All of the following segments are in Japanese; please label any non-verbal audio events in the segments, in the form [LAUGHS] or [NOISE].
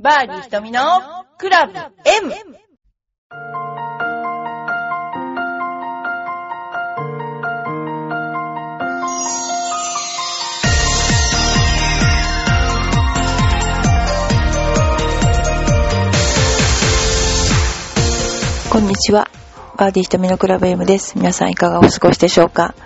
バーディー瞳のクラブ M! こんにちは。バーディー瞳のクラブ M です。皆さんいかがお過ごしでしょうか？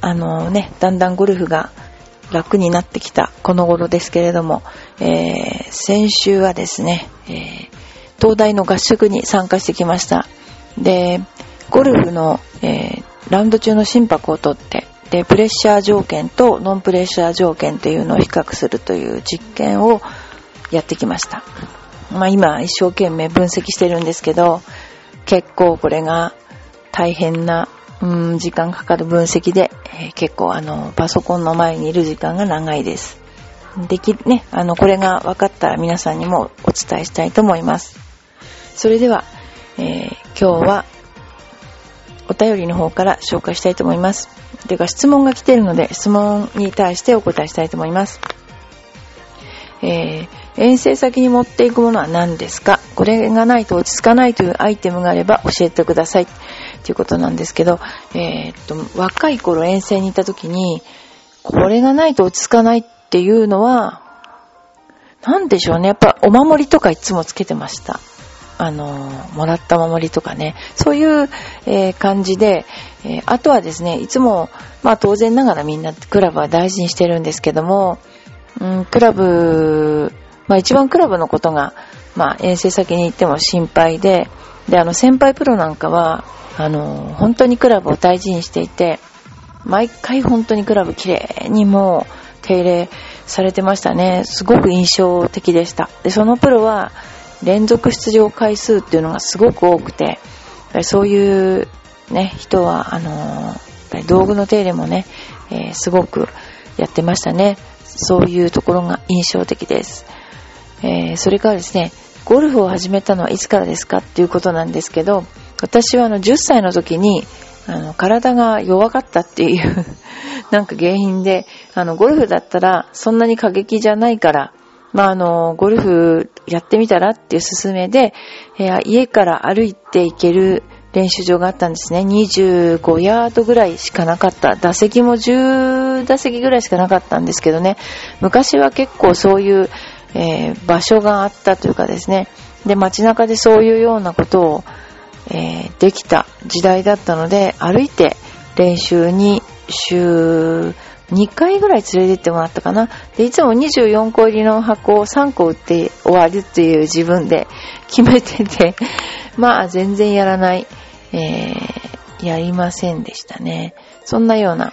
あのね、だんだんゴルフが楽になってきたこの頃ですけれども、えー、先週はですね、えー、東大の合宿に参加してきました。で、ゴルフの、えー、ラウンド中の心拍をとって、で、プレッシャー条件とノンプレッシャー条件というのを比較するという実験をやってきました。まあ今一生懸命分析してるんですけど、結構これが大変な、うん、時間かかる分析で、えー、結構あの、パソコンの前にいる時間が長いです。でき、ね、あの、これが分かったら皆さんにもお伝えしたいと思います。それでは、えー、今日はお便りの方から紹介したいと思います。というか質問が来ているので、質問に対してお答えしたいと思います。えー、遠征先に持っていくものは何ですか？これがないと落ち着かないというアイテムがあれば教えてください。ということなんですけど、えー、っと、若い頃遠征に行った時に、これがないと落ち着かないっていうのは、なんでしょうね。やっぱお守りとかいつもつけてました。あの、もらったお守りとかね。そういう、えー、感じで、えー、あとはですね、いつも、まあ当然ながらみんなクラブは大事にしてるんですけども、うん、クラブ、まあ一番クラブのことが、まあ遠征先に行っても心配で、で、あの先輩プロなんかは、あの、本当にクラブを大事にしていて、毎回本当にクラブ綺麗にもう手入れされてましたね。すごく印象的でした。で、そのプロは連続出場回数っていうのがすごく多くて、そういうね、人は、あの道具の手入れもね、えー、すごくやってましたね。そういうところが印象的です。えー、それからですね、ゴルフを始めたのはいつからですかっていうことなんですけど、私はあの10歳の時にあの体が弱かったっていう [LAUGHS] なんか原因で、あのゴルフだったらそんなに過激じゃないから、まああのゴルフやってみたらっていう勧めで、えー、家から歩いて行ける練習場があったんですね。25ヤードぐらいしかなかった。打席も10打席ぐらいしかなかったんですけどね。昔は結構そういう、えー、場所があったというかですね。で、街中でそういうようなことを、えー、できた時代だったので、歩いて練習に週2回ぐらい連れてってもらったかな。で、いつも24個入りの箱を3個売って終わるっていう自分で決めてて、[LAUGHS] まあ全然やらない、えー、やりませんでしたね。そんなような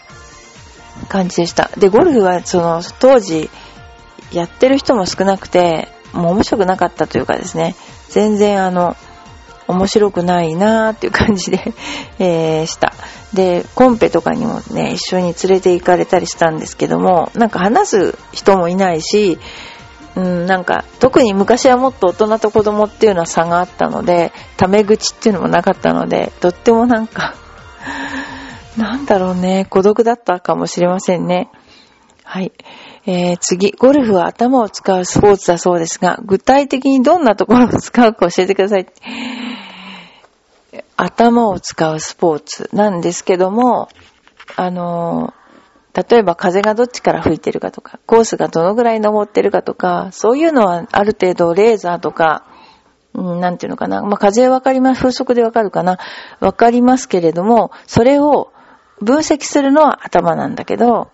感じでした。で、ゴルフはその当時やってる人も少なくて、もう面白くなかったというかですね、全然あの、面白くないなーっていう感じで [LAUGHS] えー、した。で、コンペとかにもね、一緒に連れて行かれたりしたんですけども、なんか話す人もいないし、うん、なんか、特に昔はもっと大人と子供っていうのは差があったので、タメ口っていうのもなかったので、とってもなんか [LAUGHS] なんだろうね、孤独だったかもしれませんね。はい。えー、次、ゴルフは頭を使うスポーツだそうですが、具体的にどんなところを使うか教えてください。頭を使うスポーツなんですけども、あの例えば風がどっちから吹いてるかとか、コースがどのぐらい登ってるかとか、そういうのはある程度レーザーとか、うん、なんていうのかな。まあ、風わかります、風速でわかるかな。わかりますけれども、それを分析するのは頭なんだけど、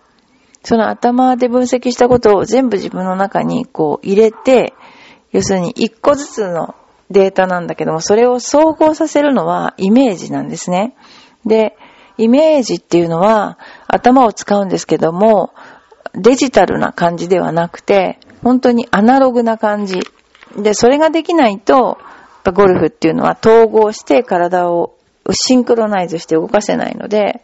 その頭で分析したことを全部自分の中にこう入れて、要するに一個ずつのデータなんだけども、それを総合させるのはイメージなんですね。で、イメージっていうのは頭を使うんですけども、デジタルな感じではなくて、本当にアナログな感じ。で、それができないと、ゴルフっていうのは統合して体をシンクロナイズして動かせないので、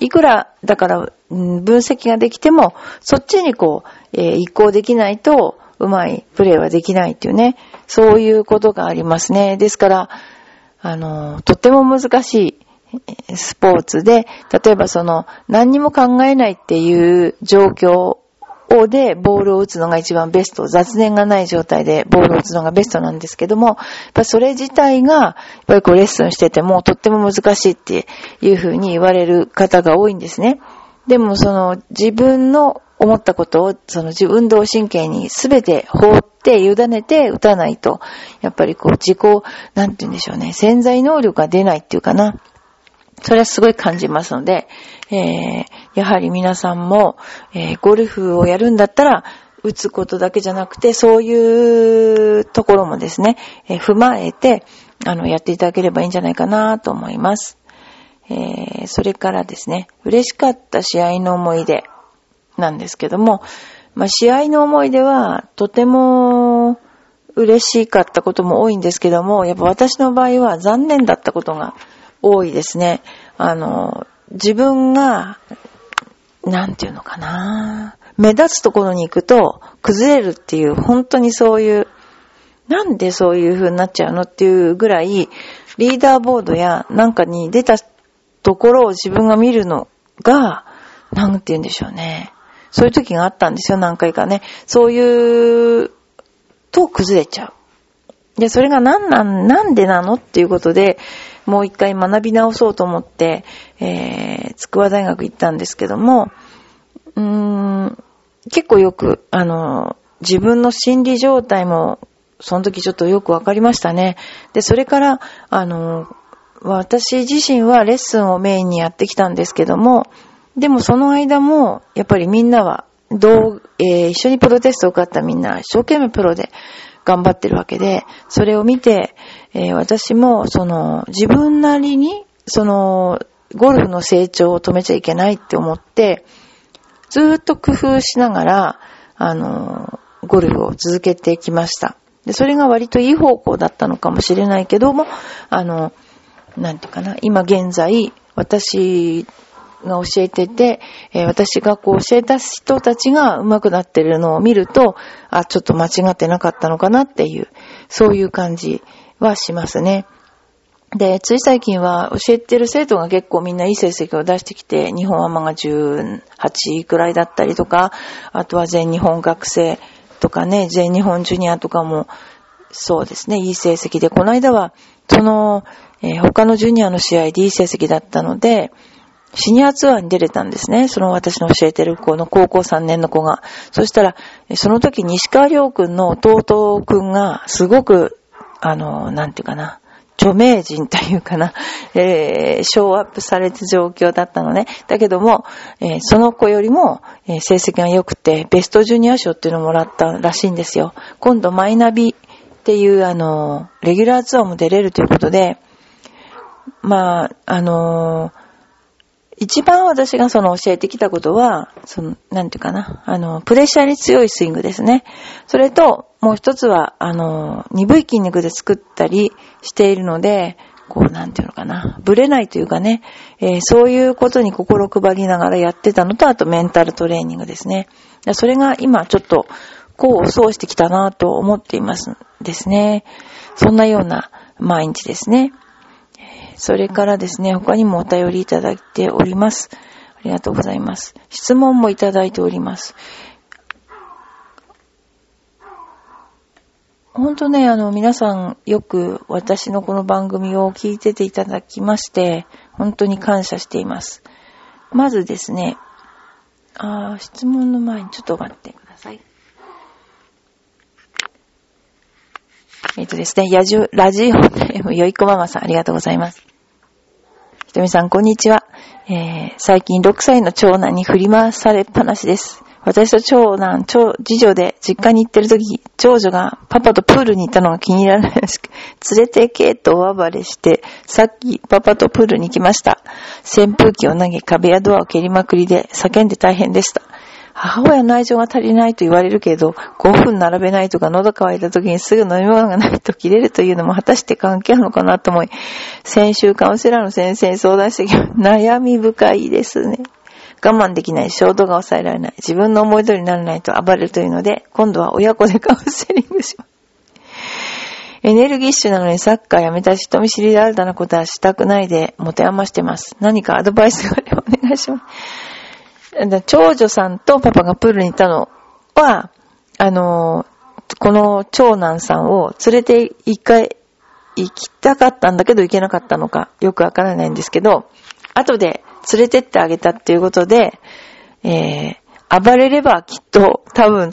いくら、だから、分析ができても、そっちにこう、えー、移行できないと、うまいプレーはできないっていうね、そういうことがありますね。ですから、あの、とっても難しいスポーツで、例えばその、何にも考えないっていう状況でボールを打つのが一番ベスト。雑念がない状態でボールを打つのがベストなんですけども、やっぱそれ自体が、やっぱりこうレッスンしててもとっても難しいっていうふうに言われる方が多いんですね。でもその自分の思ったことを、その自分動神経に全て放って委ねて打たないと、やっぱりこう自己、なんて言うんでしょうね、潜在能力が出ないっていうかな。それはすごい感じますので、えー、やはり皆さんも、えー、ゴルフをやるんだったら、打つことだけじゃなくて、そういうところもですね、えー、踏まえて、あの、やっていただければいいんじゃないかなと思います。えー、それからですね、嬉しかった試合の思い出なんですけども、まあ、試合の思い出は、とても嬉しかったことも多いんですけども、やっぱ私の場合は残念だったことが多いですね。あの、自分が、なんていうのかな。目立つところに行くと崩れるっていう、本当にそういう、なんでそういう風になっちゃうのっていうぐらい、リーダーボードやなんかに出たところを自分が見るのが、なんて言うんでしょうね。そういう時があったんですよ、何回かね。そういう、と崩れちゃう。で、それが何なん、なんでなのっていうことで、もう一回学び直そうと思って、えー、筑波大学行ったんですけども、うーん、結構よく、あの、自分の心理状態も、その時ちょっとよくわかりましたね。で、それから、あの、私自身はレッスンをメインにやってきたんですけども、でもその間も、やっぱりみんなは、どう、えー、一緒にプロテストを受かったみんな、一生懸命プロで頑張ってるわけで、それを見て、えー、私も、その、自分なりに、その、ゴルフの成長を止めちゃいけないって思って、ずっと工夫しながら、あの、ゴルフを続けてきました。で、それが割といい方向だったのかもしれないけども、あの、なんていうかな、今現在、私が教えてて、えー、私がこう教えた人たちが上手くなってるのを見ると、あ、ちょっと間違ってなかったのかなっていう、そういう感じはしますね。で、つい最近は教えてる生徒が結構みんないい成績を出してきて、日本アマが18位くらいだったりとか、あとは全日本学生とかね、全日本ジュニアとかも、そうですね、いい成績で、この間は、その、えー、他のジュニアの試合でいい成績だったので、シニアツアーに出れたんですね。その私の教えてる子の高校3年の子が。そしたら、その時西川亮君の弟君がすごく、あの、なんていうかな、著名人というかな、えー、ショーアップされた状況だったのね。だけども、えー、その子よりも、えー、成績が良くて、ベストジュニア賞っていうのをもらったらしいんですよ。今度マイナビっていうあの、レギュラーツアーも出れるということで、まあ、あのー、一番私がその教えてきたことは、その、なんていうかな、あの、プレッシャーに強いスイングですね。それと、もう一つは、あの、鈍い筋肉で作ったりしているので、こう、なんていうのかな、ぶれないというかね、えー、そういうことに心配りながらやってたのと、あとメンタルトレーニングですね。それが今ちょっと、こう、そうしてきたなと思っていますですね。そんなような毎日ですね。それからですね、他にもお便りいただいております。ありがとうございます。質問もいただいております。本当ね、あの、皆さんよく私のこの番組を聞いてていただきまして、本当に感謝しています。まずですね、あ質問の前にちょっと待ってください。えっ、とですね、やじゅ、ラジオネームよいこママさん、ありがとうございます。ひとみさん、こんにちは。えー、最近6歳の長男に振り回されっぱなしです。私と長男、長、次女で実家に行ってる時、長女がパパとプールに行ったのが気に入らないらしく、連れてけとお暴れして、さっきパパとプールに行きました。扇風機を投げ、壁やドアを蹴りまくりで叫んで大変でした。母親の愛情が足りないと言われるけど、5分並べないとか喉乾いた時にすぐ飲み物がないと切れるというのも果たして関係あるのかなと思い、先週カウンセラーの先生に相談してき悩み深いですね。我慢できない、衝動が抑えられない、自分の思い通りにならないと暴れるというので、今度は親子でカウンセリングします。エネルギッシュなのにサッカーやめたし、人見知りで新たなことはしたくないで、持て余してます。何かアドバイスがあればお願いします。長女さんとパパがプールに行ったのは、あの、この長男さんを連れて一回行きたかったんだけど行けなかったのかよくわからないんですけど、後で連れてってあげたっていうことで、えー、暴れればきっと多分、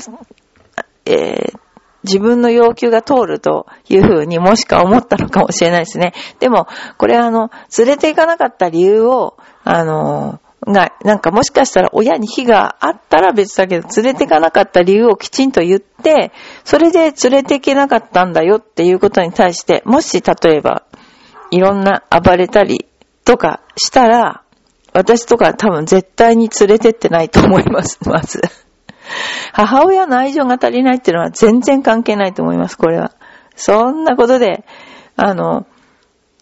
えー、自分の要求が通るというふうにもしか思ったのかもしれないですね。でも、これあの、連れて行かなかった理由を、あの、が、なんかもしかしたら親に非があったら別だけど、連れて行かなかった理由をきちんと言って、それで連れて行けなかったんだよっていうことに対して、もし例えば、いろんな暴れたりとかしたら、私とか多分絶対に連れてってないと思います、[LAUGHS] まず。母親の愛情が足りないっていうのは全然関係ないと思います、これは。そんなことで、あの、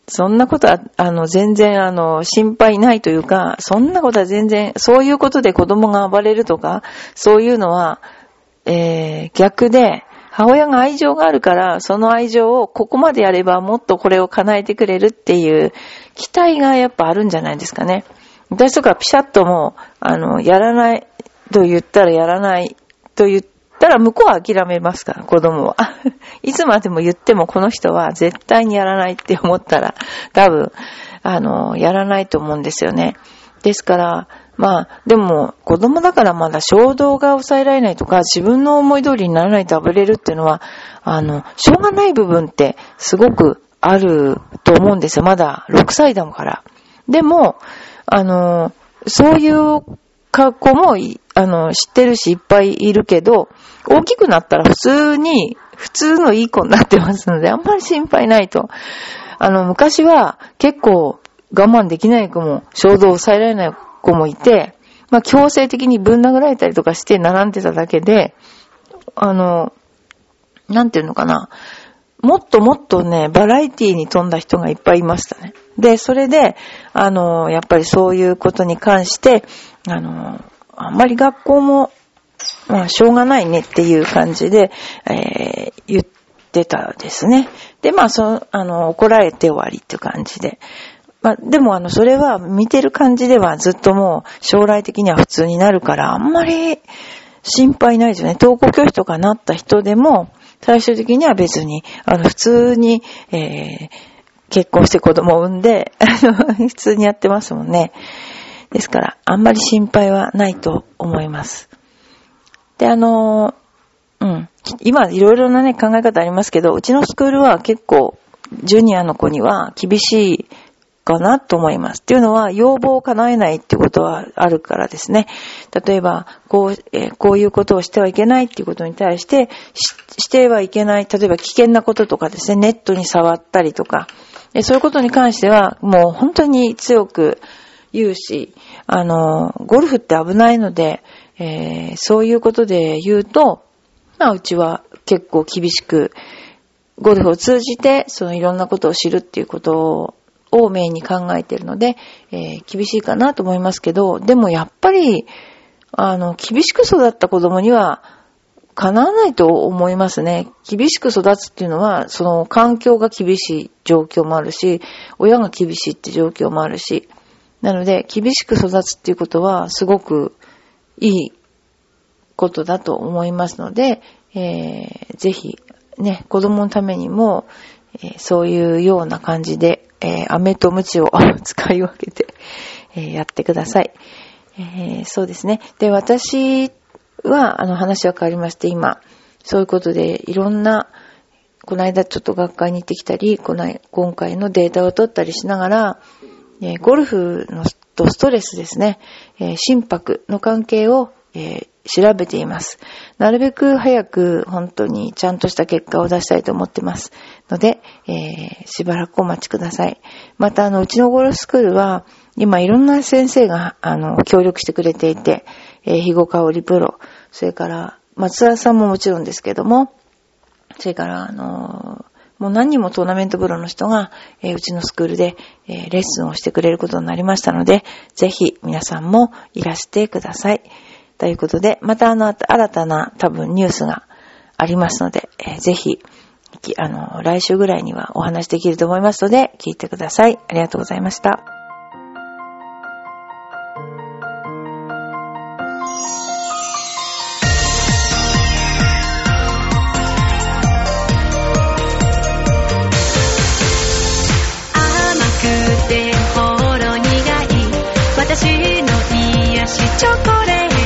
そんなことは、あの、全然、あの、心配ないというか、そんなことは全然、そういうことで子供が暴れるとか、そういうのは、えー、逆で、母親が愛情があるから、その愛情をここまでやればもっとこれを叶えてくれるっていう期待がやっぱあるんじゃないですかね。私とかピシャッともう、あの、やらないと言ったらやらないと言ってたら向こうは諦めますから、子供は。[LAUGHS] いつまでも言ってもこの人は絶対にやらないって思ったら、多分、あの、やらないと思うんですよね。ですから、まあ、でも、子供だからまだ衝動が抑えられないとか、自分の思い通りにならないと暴れるっていうのは、あの、しょうがない部分ってすごくあると思うんですよ。まだ6歳だから。でも、あの、そういう格好も、あの、知ってるしいっぱいいるけど、大きくなったら普通に、普通のいい子になってますので、あんまり心配ないと。あの、昔は結構我慢できない子も、衝動を抑えられない子もいて、まあ、強制的にぶん殴られたりとかして並んでただけで、あの、なんていうのかな。もっともっとね、バラエティに富んだ人がいっぱいいましたね。で、それで、あの、やっぱりそういうことに関して、あの、あんまり学校も、まあ、しょうがないねっていう感じで、えー、言ってたですね。で、まあ、そのあの、怒られて終わりっていう感じで。まあ、でもあの、それは見てる感じではずっともう将来的には普通になるから、あんまり心配ないですよね。登校拒否とかなった人でも、最終的には別に、あの、普通に、えー、結婚して子供を産んで、あの、[LAUGHS] 普通にやってますもんね。ですから、あんまり心配はないと思います。で、あの、うん。今、いろいろなね、考え方ありますけど、うちのスクールは結構、ジュニアの子には厳しいかなと思います。っていうのは、要望を叶えないっていうことはあるからですね。例えば、こう、えー、こういうことをしてはいけないっていうことに対して、してはいけない、例えば危険なこととかですね、ネットに触ったりとか、そういうことに関しては、もう本当に強く言うし、あの、ゴルフって危ないので、えー、そういうことで言うと、まあ、うちは結構厳しく、ゴルフを通じて、そのいろんなことを知るっていうことををメインに考えているので、えー、厳しいかなと思いますけど、でもやっぱり、あの、厳しく育った子供には、叶わないと思いますね。厳しく育つっていうのは、その環境が厳しい状況もあるし、親が厳しいって状況もあるし、なので、厳しく育つっていうことは、すごくいいことだと思いますので、えー、ぜひ、ね、子供のためにも、えー、そういうような感じで、えー、飴と鞭を [LAUGHS] 使い分けて、えー、やってください。えー、そうですね。で、私は、あの話は変わりまして、今、そういうことで、いろんな、この間ちょっと学会に行ってきたり、この今回のデータを取ったりしながら、えー、ゴルフのとストレスですね、えー、心拍の関係を、え、調べています。なるべく早く本当にちゃんとした結果を出したいと思ってます。ので、え、しばらくお待ちください。また、あの、うちのゴルフスクールは、今いろんな先生が、あの、協力してくれていて、えー、肥後香織プロ、それから、松田さんももちろんですけども、それから、あのーもう何人もトーナメントプロの人が、えー、うちのスクールで、えー、レッスンをしてくれることになりましたので、ぜひ皆さんもいらしてください。ということで、またあの、新たな多分ニュースがありますので、えー、ぜひ、あの、来週ぐらいにはお話できると思いますので、聞いてください。ありがとうございました。私の癒しチョコレート